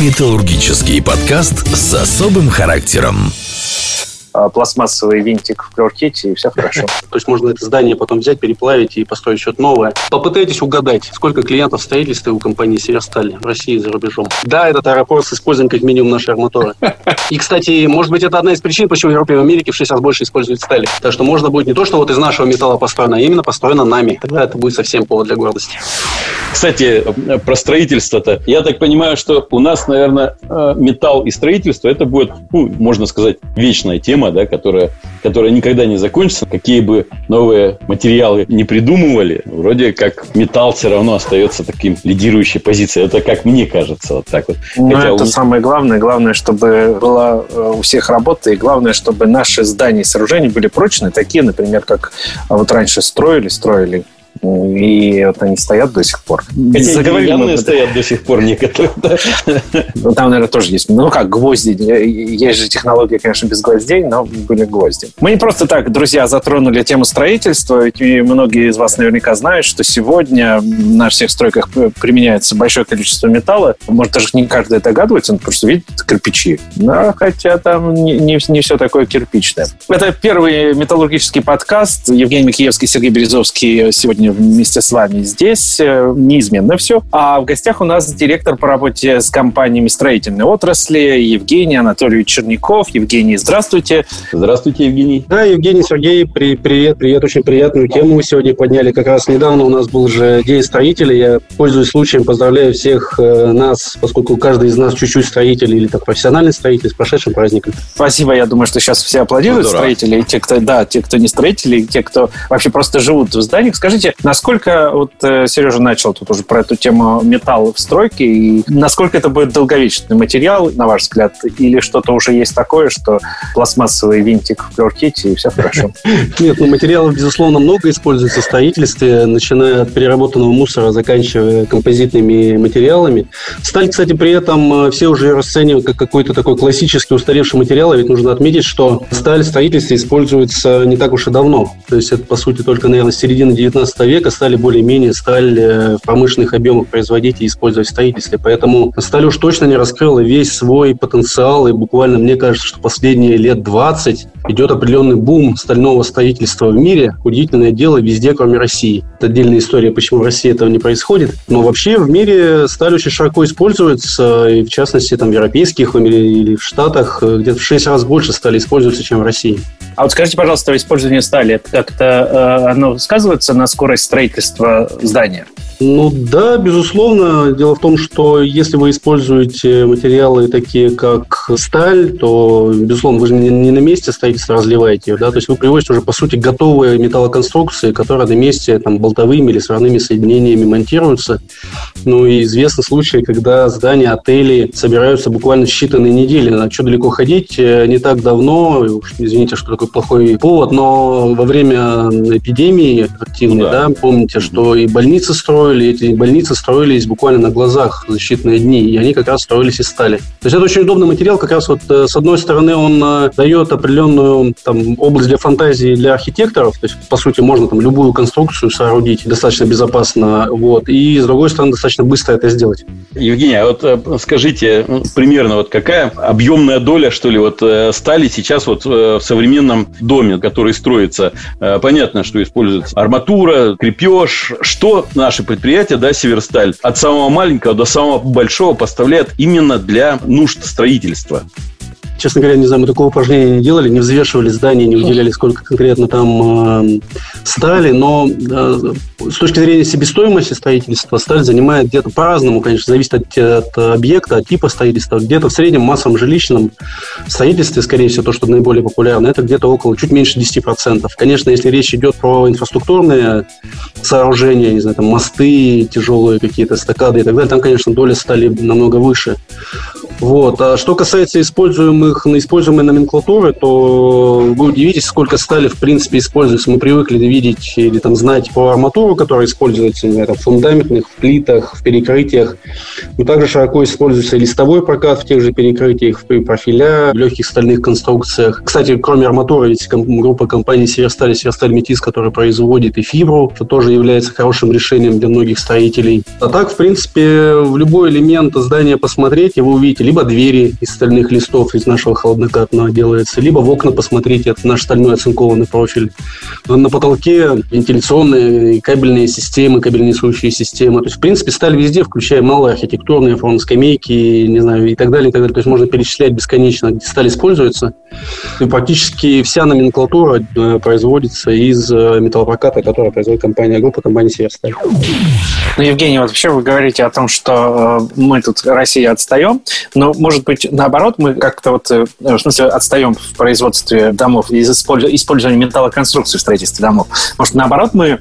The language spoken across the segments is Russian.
Металлургический подкаст с особым характером. А, пластмассовый винтик в клеоркете, и все хорошо. То есть можно это здание потом взять, переплавить и построить что-то новое. Попытайтесь угадать, сколько клиентов строительства у компании «Северсталь» в России и за рубежом. Да, этот аэропорт с использованием как минимум нашей арматуры. И, кстати, может быть, это одна из причин, почему в Европе и в Америке в 6 раз больше используют стали. Так что можно будет не то, что вот из нашего металла построено, а именно построено нами. Тогда это будет совсем повод для гордости. Кстати, про строительство-то. Я так понимаю, что у нас, наверное, э, металл и строительство это будет, ну, можно сказать, вечная тема тема, да, которая, которая никогда не закончится. Какие бы новые материалы не придумывали, вроде как металл все равно остается таким лидирующей позицией. Это как мне кажется, вот так вот. Ну, Хотя это у... самое главное. Главное, чтобы была э, у всех работа, и главное, чтобы наши здания и сооружения были прочные, такие, например, как вот раньше строили, строили и вот они стоят до сих пор. Хотя Заговорим стоят до сих пор некоторые. Ну, там, наверное, тоже есть. Ну, как гвозди. Есть же технология, конечно, без гвоздей, но были гвозди. Мы не просто так, друзья, затронули тему строительства. И многие из вас наверняка знают, что сегодня на всех стройках применяется большое количество металла. Может, даже не каждый догадывается, он просто видит кирпичи. Но хотя там не, не, не все такое кирпичное. Это первый металлургический подкаст. Евгений Микиевский, Сергей Березовский сегодня вместе с вами здесь. Э, неизменно все. А в гостях у нас директор по работе с компаниями строительной отрасли Евгений Анатольевич Черняков. Евгений, здравствуйте. Здравствуйте, Евгений. Да, Евгений, Сергей, при, привет, привет. Очень приятную тему мы сегодня подняли. Как раз недавно у нас был же День строителей. Я, пользуясь случаем, поздравляю всех э, нас, поскольку каждый из нас чуть-чуть строитель или так профессиональный строитель, с прошедшим праздником. Спасибо. Я думаю, что сейчас все аплодируют ну, строители, и те, кто, да, те, кто не строители, и те, кто вообще просто живут в зданиях. Скажите, Насколько, вот э, Сережа начал тут уже про эту тему металла в стройке, и насколько это будет долговечный материал, на ваш взгляд, или что-то уже есть такое, что пластмассовый винтик в клеоркете, и все хорошо? Нет, ну материалов, безусловно, много используется в строительстве, начиная от переработанного мусора, заканчивая композитными материалами. Сталь, кстати, при этом э, все уже расценивают как какой-то такой классический устаревший материал, ведь нужно отметить, что сталь в строительстве используется не так уж и давно. То есть это, по сути, только, наверное, середина 19 века стали более-менее сталь э, в промышленных объемах производить и использовать в строительстве. Поэтому сталь уж точно не раскрыла весь свой потенциал. И буквально, мне кажется, что последние лет 20 идет определенный бум стального строительства в мире. Удивительное дело везде, кроме России. Это отдельная история, почему в России этого не происходит. Но вообще в мире сталь очень широко используется. И в частности, там, в европейских или в Штатах э, где-то в 6 раз больше стали использоваться, чем в России. А вот скажите, пожалуйста, использование стали, это как-то э, оно сказывается на скорость строительства здания? Ну да, безусловно. Дело в том, что если вы используете материалы такие, как сталь, то, безусловно, вы же не на месте строительства разливаете ее, да, то есть вы привозите уже, по сути, готовые металлоконструкции, которые на месте там болтовыми или сварными соединениями монтируются. Ну и известны случаи, когда здания, отели собираются буквально считанные недели. На что далеко ходить? Э, не так давно, извините, что такой плохой повод, но во время эпидемии активной, ну, да. да, помните, что и больницы строят, строили, эти больницы строились буквально на глазах за считанные дни, и они как раз строились из стали. То есть это очень удобный материал, как раз вот э, с одной стороны он э, дает определенную там, область для фантазии для архитекторов, то есть по сути можно там любую конструкцию соорудить достаточно безопасно, вот, и с другой стороны достаточно быстро это сделать. Евгений, а вот э, скажите ну, примерно вот какая объемная доля, что ли, вот стали сейчас вот в современном доме, который строится, понятно, что используется арматура, крепеж, что наши предприятие, да, Северсталь, от самого маленького до самого большого поставляет именно для нужд строительства. Честно говоря, не знаю, мы такого упражнения не делали, не взвешивали здание, не выделяли, сколько конкретно там э, стали, но э, с точки зрения себестоимости строительства сталь занимает где-то по-разному, конечно, зависит от, от объекта, от типа строительства. Где-то в среднем массовом жилищном строительстве, скорее всего, то, что наиболее популярно, это где-то около чуть меньше 10%. Конечно, если речь идет про инфраструктурные сооружения, не знаю, там мосты, тяжелые какие-то стакады и так далее, там, конечно, доля стали намного выше. Вот. А что касается используемых, используемой номенклатуры, то вы удивитесь, сколько стали, в принципе, используется. Мы привыкли видеть или там знать про арматуру, которая используется например, в фундаментных, в плитах, в перекрытиях. Но также широко используется листовой прокат в тех же перекрытиях, в профиля, в легких стальных конструкциях. Кстати, кроме арматуры, ведь группа компаний Северсталь Северсталь Метис, которая производит и фибру, что тоже является хорошим решением для многих строителей. А так, в принципе, в любой элемент здания посмотреть, и вы увидите либо двери из стальных листов из нашего холоднокатного делается, либо в окна посмотрите, это наш стальной оцинкованный профиль. На потолке вентиляционные кабельные системы, кабельнесущие системы. То есть, в принципе, сталь везде, включая малые архитектурные формы, скамейки, не знаю, и так далее, и так далее. То есть, можно перечислять бесконечно, где сталь используется. И практически вся номенклатура э, производится из э, металлопроката, который производит компания группа, компания Северсталь. Ну, Евгений, вот вообще вы говорите о том, что э, мы тут, Россия, отстаем, но, может быть, наоборот, мы как-то вот, э, в смысле, отстаем в производстве домов из использования металлоконструкций в строительстве домов. Может, наоборот, мы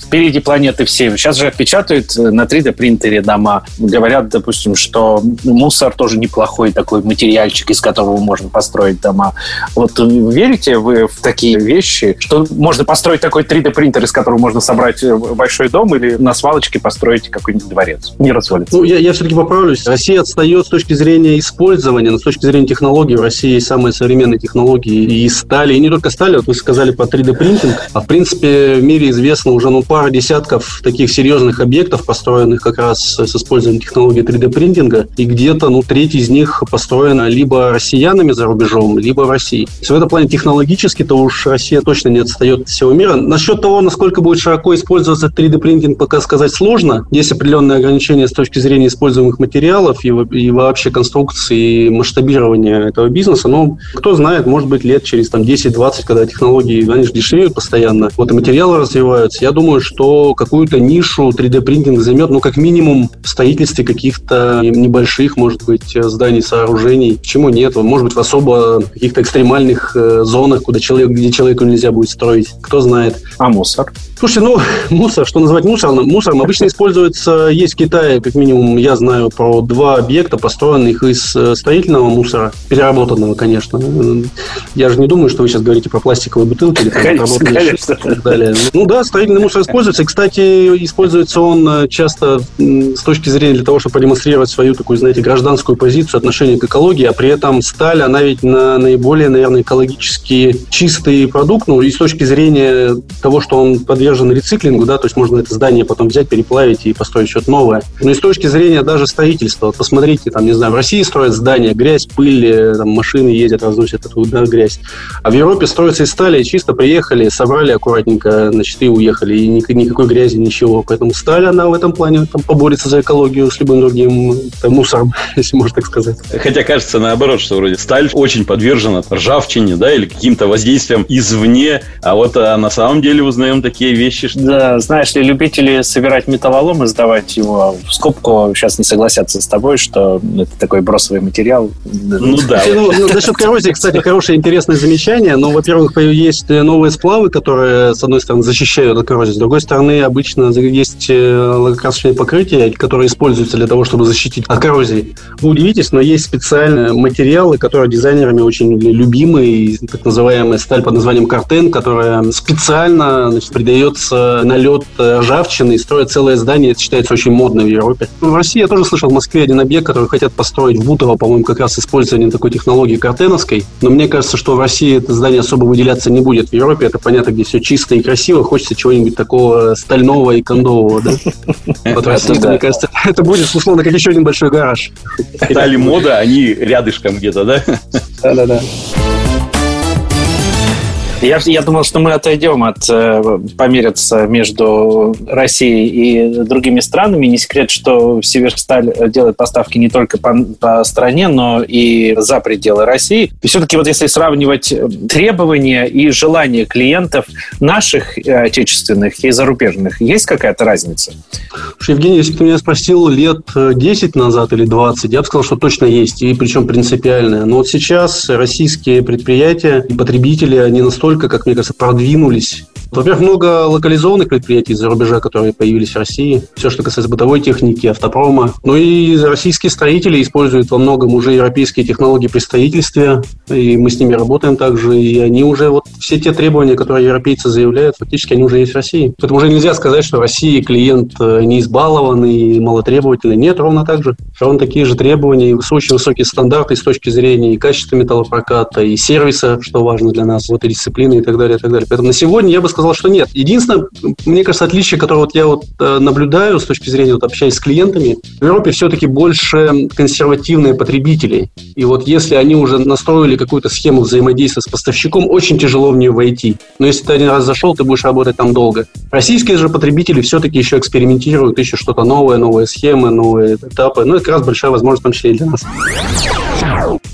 впереди планеты все. Сейчас же печатают на 3D-принтере дома. Говорят, допустим, что мусор тоже неплохой такой материальчик, из которого можно построить дома. Вот верите вы в такие вещи, что можно построить такой 3D-принтер, из которого можно собрать э, большой дом или на свалочке построить какой-нибудь дворец? Не развалится. Ну, я, я все-таки поправлюсь. Россия отстает с точки зрения использования, но с точки зрения технологий в России есть самые современные технологии и стали, и не только стали, вот вы сказали по 3D-принтинг, а в принципе в мире известно уже ну, пара десятков таких серьезных объектов, построенных как раз с использованием технологии 3D-принтинга, и где-то ну, треть из них построена либо россиянами за рубежом, либо в России. Есть в этом плане технологически-то уж Россия точно не отстает от всего мира. Насчет того, насколько будет широко использоваться 3D-принтинг, пока сказать сложно. Есть определенные ограничения с точки зрения используемых материалов и, и вообще конструкции и масштабирования этого бизнеса. Но кто знает, может быть, лет через там, 10-20, когда технологии, они же дешевеют постоянно, вот и материалы развиваются. Я думаю, что какую-то нишу 3D-принтинг займет, ну, как минимум, в строительстве каких-то небольших, может быть, зданий, сооружений. Почему нет? Может быть, в особо каких-то экстремальных э, зонах, куда человек, где человеку нельзя будет строить. Кто знает. А мусор? Слушайте, ну, мусор, что называть мусором? Мусором обычно используется, есть в Китае, как минимум, я знаю про два объекта, построенных из э, строительного мусора, переработанного, конечно. Я же не думаю, что вы сейчас говорите про пластиковые бутылки или там, конечно, конечно. и так далее. Ну да, строительный мусор используется. И, кстати, используется он э, часто с точки зрения для того, чтобы продемонстрировать свою такую, знаете, гражданскую позицию, отношение к экологии, а при этом сталь, она ведь на наиболее, наверное, экологически чистый продукт, ну, и с точки зрения того, что он подвергается подвержен рециклингу, да, то есть можно это здание потом взять, переплавить и построить что-то новое. Но и с точки зрения даже строительства, вот посмотрите, там, не знаю, в России строят здания, грязь, пыль, э, там, машины ездят, разносят эту да, грязь. А в Европе строятся из стали, чисто приехали, собрали аккуратненько, значит, и уехали, и никакой грязи, ничего. Поэтому сталь, она в этом плане там, поборется за экологию с любым другим там, мусором, если можно так сказать. Хотя кажется наоборот, что вроде сталь очень подвержена ржавчине, да, или каким-то воздействиям извне, а вот а на самом деле узнаем такие вещи. Да, знаешь ли, любители собирать металлолом и сдавать его в скобку сейчас не согласятся с тобой, что это такой бросовый материал. Ну да. Ну, ну, насчет коррозии, кстати, хорошее интересное замечание. Но, во-первых, есть новые сплавы, которые, с одной стороны, защищают от коррозии, с другой стороны, обычно есть э, лакокрасочные покрытия, которые используются для того, чтобы защитить от коррозии. Вы удивитесь, но есть специальные материалы, которые дизайнерами очень любимы, так называемая сталь под названием картен, которая специально значит, придает дается налет э, ржавчины и строят целое здание. Это считается очень модно в Европе. В России я тоже слышал в Москве один объект, который хотят построить в Бутово, по-моему, как раз использование такой технологии картеновской. Но мне кажется, что в России это здание особо выделяться не будет. В Европе это понятно, где все чисто и красиво. Хочется чего-нибудь такого стального и кондового, да? Вот в России, мне кажется, это будет, условно, как еще один большой гараж. Стали мода, они рядышком где-то, да? Да-да-да. Я, я думал, что мы отойдем от э, помериться между Россией и другими странами. Не секрет, что Северсталь делает поставки не только по, по стране, но и за пределы России. И все-таки вот если сравнивать требования и желания клиентов наших э, отечественных и зарубежных, есть какая-то разница? Евгений, если бы ты меня спросил лет 10 назад или 20, я бы сказал, что точно есть, и причем принципиальная. Но вот сейчас российские предприятия и потребители, они настолько настолько, как мне кажется, продвинулись во-первых, много локализованных предприятий из-за рубежа, которые появились в России. Все, что касается бытовой техники, автопрома. Ну и российские строители используют во многом уже европейские технологии при строительстве. И мы с ними работаем также. И они уже, вот все те требования, которые европейцы заявляют, фактически они уже есть в России. Поэтому уже нельзя сказать, что в России клиент э, не избалованный малотребовательный. Нет, ровно так же. Ровно такие же требования и очень высокие стандарты с точки зрения и качества металлопроката, и сервиса, что важно для нас, вот и дисциплины и так далее, и так далее. Поэтому на сегодня я бы сказал, что нет. Единственное, мне кажется, отличие, которое вот я вот э, наблюдаю с точки зрения, вот общаясь с клиентами, в Европе все-таки больше консервативные потребители. И вот если они уже настроили какую-то схему взаимодействия с поставщиком, очень тяжело в нее войти. Но если ты один раз зашел, ты будешь работать там долго. Российские же потребители все-таки еще экспериментируют, ищут что-то новое, новые схемы, новые этапы. Ну, это как раз большая возможность, в том числе и для нас.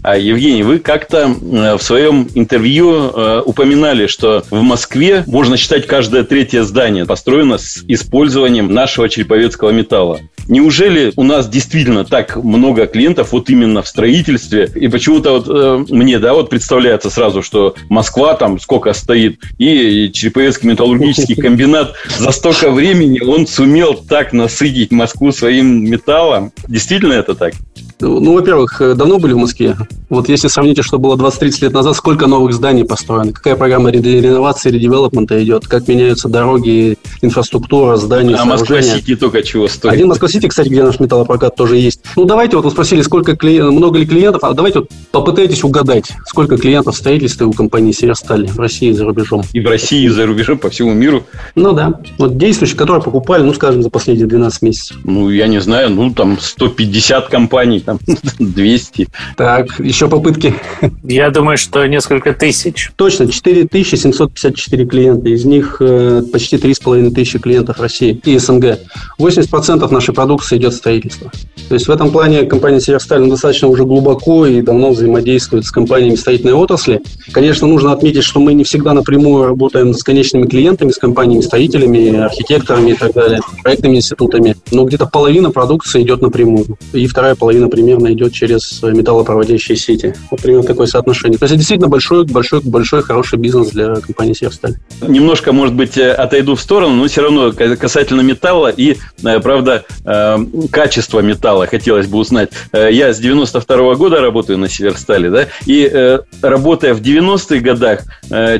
А, Евгений, вы как-то в своем интервью э, упоминали, что в Москве, можно считать, каждое третье здание построено с использованием нашего череповецкого металла. Неужели у нас действительно так много клиентов вот именно в строительстве? И почему-то вот э, мне, да, вот представляется сразу, что Москва там сколько стоит, и Череповецкий металлургический комбинат за столько времени он сумел так насытить Москву своим металлом. Действительно это так? Ну, во-первых, э, давно были в Москве? Вот если сравните, что было 20-30 лет назад, сколько новых зданий построено, какая программа реновации, редевелопмента идет, как меняются дороги, инфраструктура, здания, А Москва-Сити только чего стоит? Один Москва-Сити, кстати, где наш металлопрокат тоже есть. Ну, давайте, вот вы спросили, сколько клиентов, много ли клиентов, а давайте вот попытайтесь угадать, сколько клиентов в строительстве у компании Северсталь в России и за рубежом. И в России, и за рубежом, по всему миру? Ну, да. Вот действующие, которые покупали, ну, скажем, за последние 12 месяцев. Ну, я не знаю, ну, там 150 компаний, там 200. Так, еще попытки. Я думаю, что несколько тысяч. Точно, 4754 клиента. Из них э, почти 3500 клиентов России и СНГ. 80% нашей продукции идет в строительство. То есть в этом плане компания Северсталь достаточно уже глубоко и давно взаимодействует с компаниями строительной отрасли. Конечно, нужно отметить, что мы не всегда напрямую работаем с конечными клиентами, с компаниями-строителями, архитекторами и так далее, проектными институтами. Но где-то половина продукции идет напрямую. И вторая половина примерно идет через металлопроводящие сети. Вот примерно такое соотношение. То есть это действительно большой, большой, большой, хороший бизнес для компании Северсталь. Немножко, может быть, э, отойду в сторону, но все равно касательно металла и, э, правда, э, качества металла хотелось бы узнать. Я с 92 -го года работаю на Северстале, да, и работая в 90-х годах,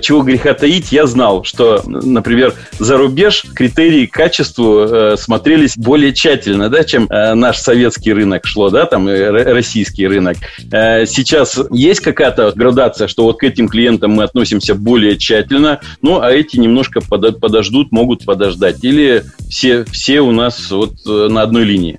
чего греха таить, я знал, что, например, за рубеж критерии к качеству смотрелись более тщательно, да, чем наш советский рынок шло, да, там российский рынок. Сейчас есть какая-то градация, что вот к этим клиентам мы относимся более тщательно, ну, а эти немножко подождут, могут подождать. Или все, все у нас вот э, на одной линии?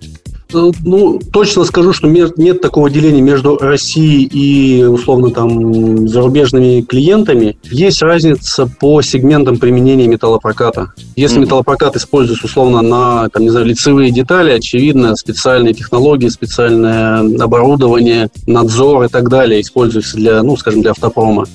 Э, ну, точно скажу, что нет такого деления между Россией и, условно, там, зарубежными клиентами. Есть разница по сегментам применения металлопроката. Если mm-hmm. металлопрокат используется, условно, на, там, не знаю, лицевые детали, очевидно, специальные технологии, специальное оборудование, надзор и так далее используются для, ну, скажем, для автопрома.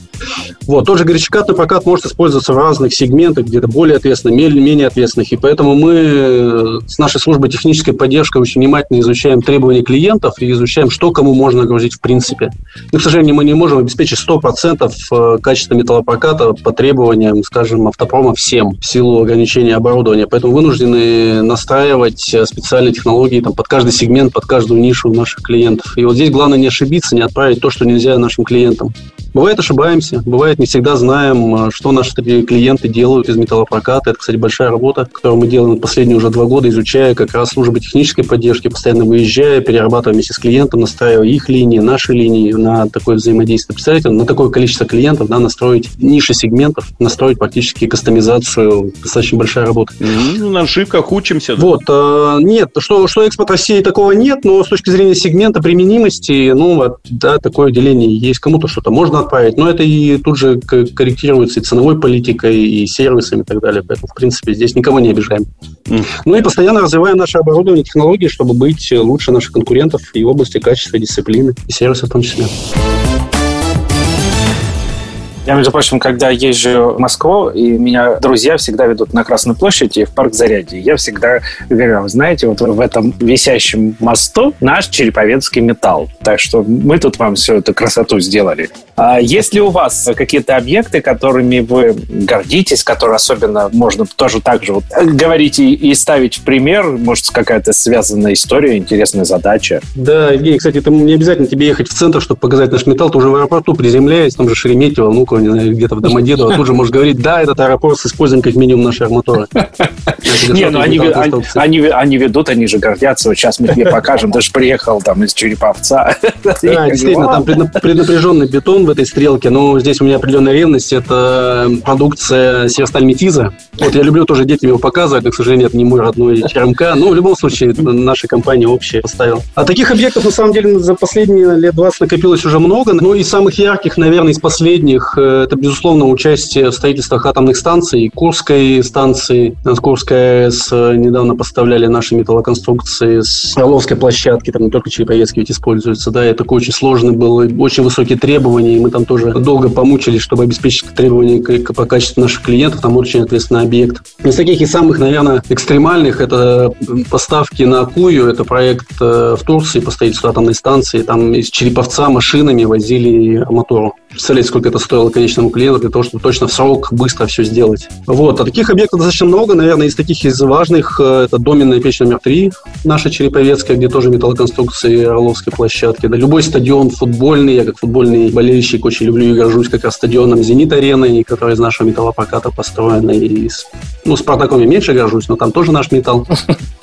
Вот, тот же горячекатный прокат может использоваться в разных сегментах, где-то более ответственных, менее ответственных. И поэтому мы э, с нашей службой технической поддержки очень внимательно изучаем требования клиентов и изучаем, что кому можно нагрузить в принципе. Но, к сожалению, мы не можем обеспечить 100% э, качества металлопроката по требованиям, скажем, автопрома всем в силу ограничения оборудования. Поэтому вынуждены настраивать э, специальные технологии там, под каждый сегмент, под каждую нишу наших клиентов. И вот здесь главное не ошибиться, не отправить то, что нельзя нашим клиентам. Бывает, ошибаемся. Бывает, не всегда знаем, э, что наши клиенты делают из металлопроката. Это, кстати, большая работа, которую мы делаем последние уже два года, изучая как раз службы технической поддержки, постоянно выезжая, перерабатывая вместе с клиентом, настраивая их линии, наши линии на такое взаимодействие. Представляете, на такое количество клиентов, да, настроить ниши сегментов, настроить практически кастомизацию. Достаточно большая работа. Ну, на ошибках учимся. Да? Вот. Э, нет, что, что экспорт России такого нет, но с точки зрения сегмента применимости, ну, да, такое деление есть. Кому-то что-то можно отправить, но это и тут же корректируется и ценовой политикой, и сервисами и так далее. Поэтому, в принципе, здесь никого не обижаем. Mm. Ну и постоянно развиваем наше оборудование, технологии, чтобы быть лучше наших конкурентов и в области качества, дисциплины, и сервиса в том числе. Я, между прочим, когда езжу в Москву, и меня друзья всегда ведут на Красную площадь и в парк Зарядье, я всегда говорю, знаете, вот в этом висящем мосту наш череповецкий металл. Так что мы тут вам всю эту красоту сделали. А есть ли у вас какие-то объекты, которыми вы гордитесь, которые особенно можно тоже так же вот говорить и, и ставить в пример? Может, какая-то связанная история, интересная задача? Да, Евгений, кстати, это не обязательно тебе ехать в центр, чтобы показать наш металл. Ты уже в аэропорту приземляясь, там же Шереметьево, ну где-то в Домодедово, тут же можешь говорить, да, этот аэропорт с использованием как минимум нашей арматуры. Не, ну они ведут, они же гордятся. Вот сейчас мы тебе покажем. Ты же приехал там из Череповца. Да, действительно, там преднапряженный бетон в этой стрелке. Но здесь у меня определенная ревность. Это продукция Северсталь Метиза. Вот я люблю тоже детям его показывать, но, к сожалению, это не мой родной ЧРМК. Но в любом случае, наша компания общая поставила. А таких объектов, на самом деле, за последние лет 20 накопилось уже много. Но из самых ярких, наверное, из последних, э, это, безусловно, участие в строительствах атомных станций. Курской станции, Курская АЭС э, недавно поставляли наши металлоконструкции с Орловской площадки, там не только Череповецкий ведь используется, да, и такой очень сложный был, очень высокие требования, и мы там тоже долго помучились, чтобы обеспечить требования по качеству наших клиентов, там очень ответственный объект. Из таких и самых, наверное, экстремальных это поставки на Акую, это проект э, в Турции по строительству атомной станции, там из Череповца машинами возили мотору. Представляете, сколько это стоило конечному клиенту для того, чтобы точно в срок быстро все сделать. Вот. А таких объектов достаточно много. Наверное, из таких из важных э, это доменная печь номер три, наша Череповецкая, где тоже металлоконструкции Орловской площадки. Да, любой стадион футбольный, я как футбольный болельщик очень люблю и горжусь как раз стадионом «Зенит-ареной», который из нашего металлопроката построен. И с, ну, Спартаком я меньше горжусь, но там тоже наш металл.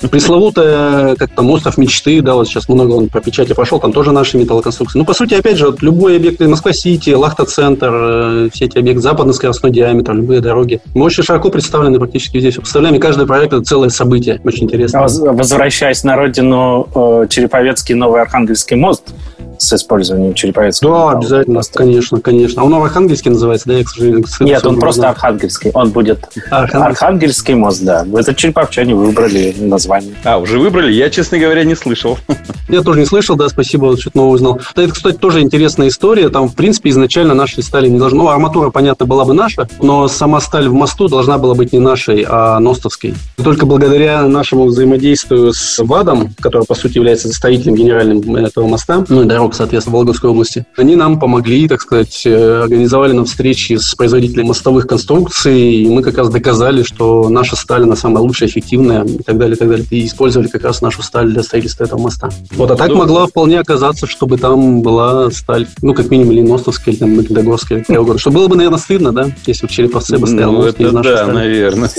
Пресловутая, как там, остров мечты, да, вот сейчас много он по печати пошел, там тоже наши металлоконструкции. Ну, по сути, опять же, вот любой объект Москва-Сити, Лахта-центр, э, все эти объекты западно-скоростной диаметр, любые дороги. Мы очень широко представлены практически здесь. Представляем, и каждый проект – это целое событие. Очень интересно. Возвращаясь на родину, э, Череповецкий Новый Архангельский мост – с использованием череповецкого. Да, обязательно, моста. конечно, конечно. А он Архангельский называется, да, я, к сожалению, к Нет, он просто знаю. Архангельский. Он будет Архангельский. Архангельский мост, да. Это череповчане выбрали название. А, уже выбрали? Я, честно говоря, не слышал. Я тоже не слышал, да, спасибо, вот что-то новое узнал. Это, кстати, тоже интересная история. Там, в принципе, изначально нашей стали не должно... Ну, арматура, понятно, была бы наша, но сама сталь в мосту должна была быть не нашей, а ностовской. Только благодаря нашему взаимодействию с ВАДом, который, по сути, является строителем генеральным этого моста, ну и дорог, соответственно, в Вологодской области, они нам помогли, так сказать, э, организовали нам встречи с производителями мостовых конструкций, и мы как раз доказали, что наша сталь, она самая лучшая, эффективная и так далее, и так далее. И использовали как раз нашу сталь для строительства этого моста. Вот, а так ну, могла вполне оказаться, чтобы там была сталь, ну, как минимум, или Ностовская, или там Магнитогорская, или угодно. Что было бы, наверное, стыдно, да, если в Череповце бы стоял ну, мост это из нашей да, стали. наверное.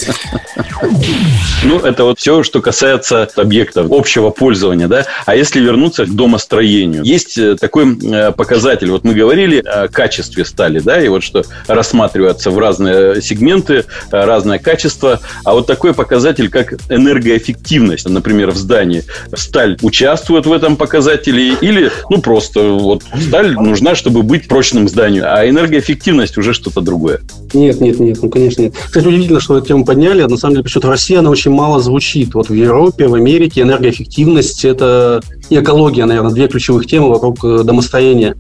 Ну, это вот все, что касается объектов общего пользования, да. А если вернуться к домостроению, есть э, такой э, показатель. Вот мы говорили о качестве стали, да, и вот что рассматривается в разные сегменты, разное качество. А вот такой показатель, как энергоэффективность, например, в здании. Сталь участвует в этом показателе или, ну, просто вот сталь нужна, чтобы быть прочным зданию, а энергоэффективность уже что-то другое. Нет, нет, нет, ну, конечно, нет. Кстати, удивительно, что эту тему подняли. На самом деле, почему-то в России она очень мало звучит. Вот в Европе, в Америке энергоэффективность – это и экология, наверное, две ключевых темы вокруг э, домостроения.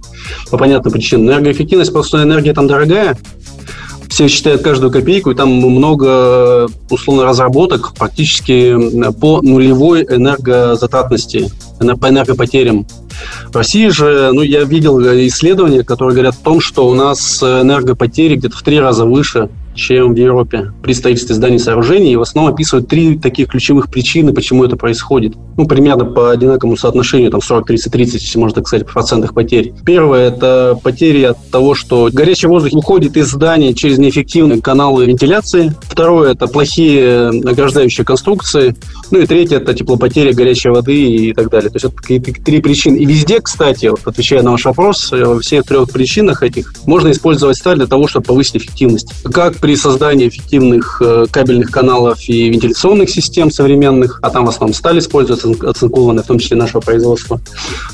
По понятным причинам. Энергоэффективность, просто энергия там дорогая, все считают каждую копейку, и там много, условно, разработок практически по нулевой энергозатратности, по энергопотерям. В России же, ну, я видел исследования, которые говорят о том, что у нас энергопотери где-то в три раза выше чем в Европе при строительстве зданий и сооружений. И в основном описывают три таких ключевых причины, почему это происходит. Ну, примерно по одинаковому соотношению, там 40-30-30, если можно так сказать, в процентах потерь. Первое – это потери от того, что горячий воздух уходит из здания через неэффективные каналы вентиляции. Второе – это плохие ограждающие конструкции. Ну и третье – это теплопотеря горячей воды и так далее. То есть это три причины. И везде, кстати, вот, отвечая на ваш вопрос, э, во всех трех причинах этих можно использовать сталь для того, чтобы повысить эффективность. Как при создании эффективных э, кабельных каналов и вентиляционных систем современных, а там в основном сталь используется, оцинкованная, в том числе нашего производства.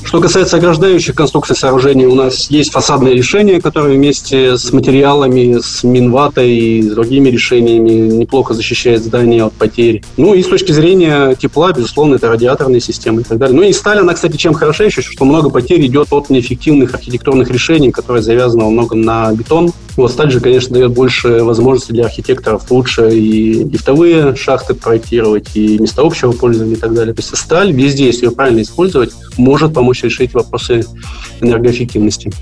Что касается ограждающих конструкций сооружений, у нас есть фасадное решение, которое вместе с материалами, с минватой и с другими решениями неплохо защищает здание от потерь. Ну и с точки зрения тепла, безусловно, это радиаторные системы и так далее. Ну и сталь, она, кстати, чем хороша еще, что много потерь идет от неэффективных архитектурных решений, которые завязаны во многом на бетон, Вот сталь же, конечно, дает больше возможностей для архитекторов лучше и лифтовые шахты проектировать, и места общего пользования и так далее. То есть сталь везде, если ее правильно использовать, может помочь решить вопросы энергоэффективности.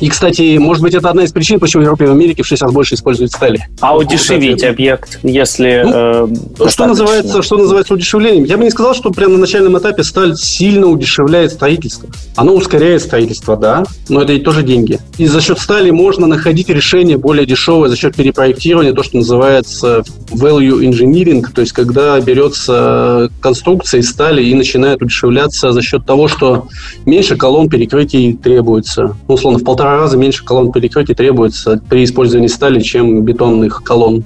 И, кстати, может быть, это одна из причин, почему в Европе и в Америке в 6 раз больше используют стали. А удешевить объект, если... Ну, э, что, называется, что называется удешевлением? Я бы не сказал, что прямо на начальном этапе сталь сильно удешевляет строительство. Оно ускоряет строительство, да, но это и тоже деньги. И за счет стали можно находить решение более дешевое за счет перепроектирования, то, что называется value engineering, то есть когда берется конструкция из стали и начинает удешевляться за счет того, что меньше колонн перекрытий требуется. Ну, условно, в полтора раза меньше колонн перекрытий требуется при использовании стали, чем бетонных колонн.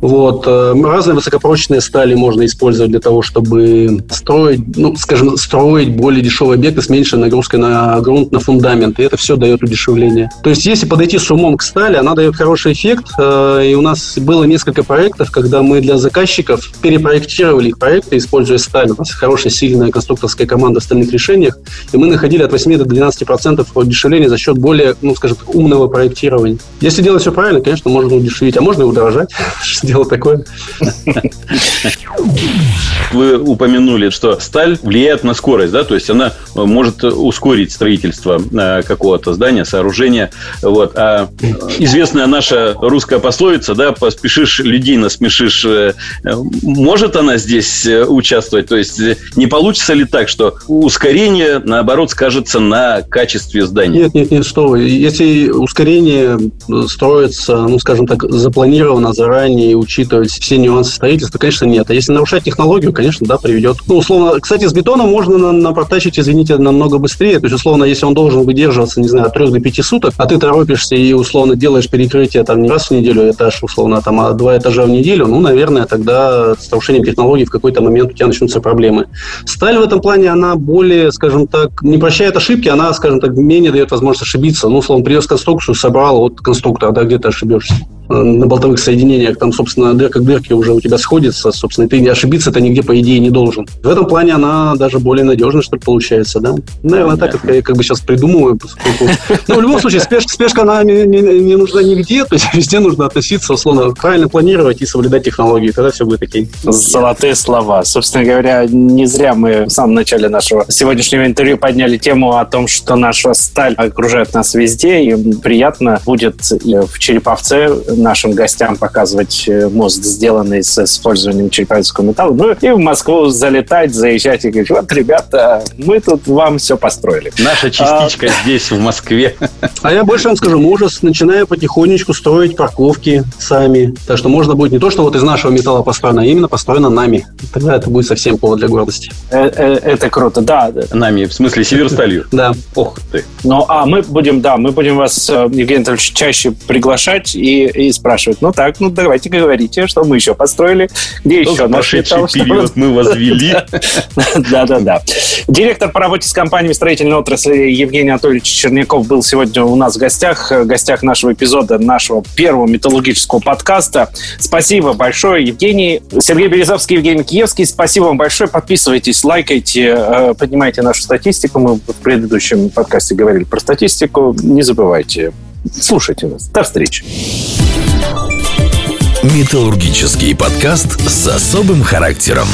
Вот. Э, разные высокопрочные стали можно использовать для того, чтобы строить, ну, скажем, строить более дешевые объекты с меньшей нагрузкой на грунт, на фундамент. И это все дает удешевление. То есть, если подойти с умом к стали, она дает хороший эффект. Э, и у нас было несколько проектов, когда мы для заказчиков перепроектировали их проекты, используя сталь. У нас хорошая, сильная конструкторская команда в стальных решениях. И мы находили от 8 до 12 процентов удешевления за счет более, ну, скажем умного проектирования. Если делать все правильно, конечно, можно удешевить, а можно и удорожать. дело такое. Вы упомянули, что сталь влияет на скорость, да, то есть она может ускорить строительство э, какого-то здания, сооружения. Вот. А известная наша русская пословица, да, поспешишь людей насмешишь, э, может она здесь э, участвовать? То есть не получится ли так, что ускорение, наоборот, скажется на качестве здания? Нет, нет, нет, что вы. Если ускорение строится, ну, скажем так, запланировано заранее, учитывать все нюансы строительства, конечно, нет. А если нарушать технологию, конечно, да, приведет. Ну, условно, кстати, с бетоном можно напортачить, извините, намного быстрее. То есть, условно, если он должен выдерживаться, не знаю, от 3 до 5 суток, а ты торопишься и, условно, делаешь перекрытие там не раз в неделю этаж, условно, там, а два этажа в неделю, ну, наверное, тогда с нарушением технологий в какой-то момент у тебя начнутся проблемы. Сталь в этом плане, она более, скажем так, не прощает ошибки, она, скажем так, менее дает возможность ошибиться. Ну, условно, привез конструкцию, собрал, вот конструктор, да, где ты ошибешься на болтовых соединениях, там, собственно, дырка к дырке уже у тебя сходится, собственно, ты не ошибиться-то нигде, по идее, не должен. В этом плане она даже более надежная, что ли, получается, да? Наверное, так, как я как бы сейчас придумываю. Поскольку... Ну, в любом случае, спешка, спешка она не, не, не нужна нигде, то есть везде нужно относиться, условно, правильно планировать и соблюдать технологии, тогда все будет окей. Золотые слова. Собственно говоря, не зря мы в самом начале нашего сегодняшнего интервью подняли тему о том, что наша сталь окружает нас везде, и приятно будет в Череповце нашим гостям показывать э, мост, сделанный с использованием череповецкого металла. Ну и в Москву залетать, заезжать и говорить, вот, ребята, мы тут вам все построили. Наша частичка а... здесь, в Москве. А я больше вам скажу, мы уже начинаем потихонечку строить парковки сами. Так что можно будет не то, что вот из нашего металла построено, а именно построено нами. Тогда это будет совсем повод для гордости. Э, э, это круто, да. Нами, в смысле Северсталью? Да. Ох ты. Ну, а мы будем, да, мы будем вас, Евгений Анатольевич, чаще приглашать и, и спрашивать, ну так, ну давайте говорите, что мы еще построили, где еще наш металл, период мы возвели. Да-да-да. Директор по работе с компаниями строительной отрасли Евгений Анатольевич Черняков был сегодня у нас в гостях, в гостях нашего эпизода, нашего первого металлургического подкаста. Спасибо большое, Евгений. Сергей Березовский, Евгений Киевский, спасибо вам большое. Подписывайтесь, лайкайте, э, поднимайте нашу статистику. Мы в предыдущем подкасте говорили про статистику. Не забывайте слушайте нас. До встречи. Металлургический подкаст с особым характером.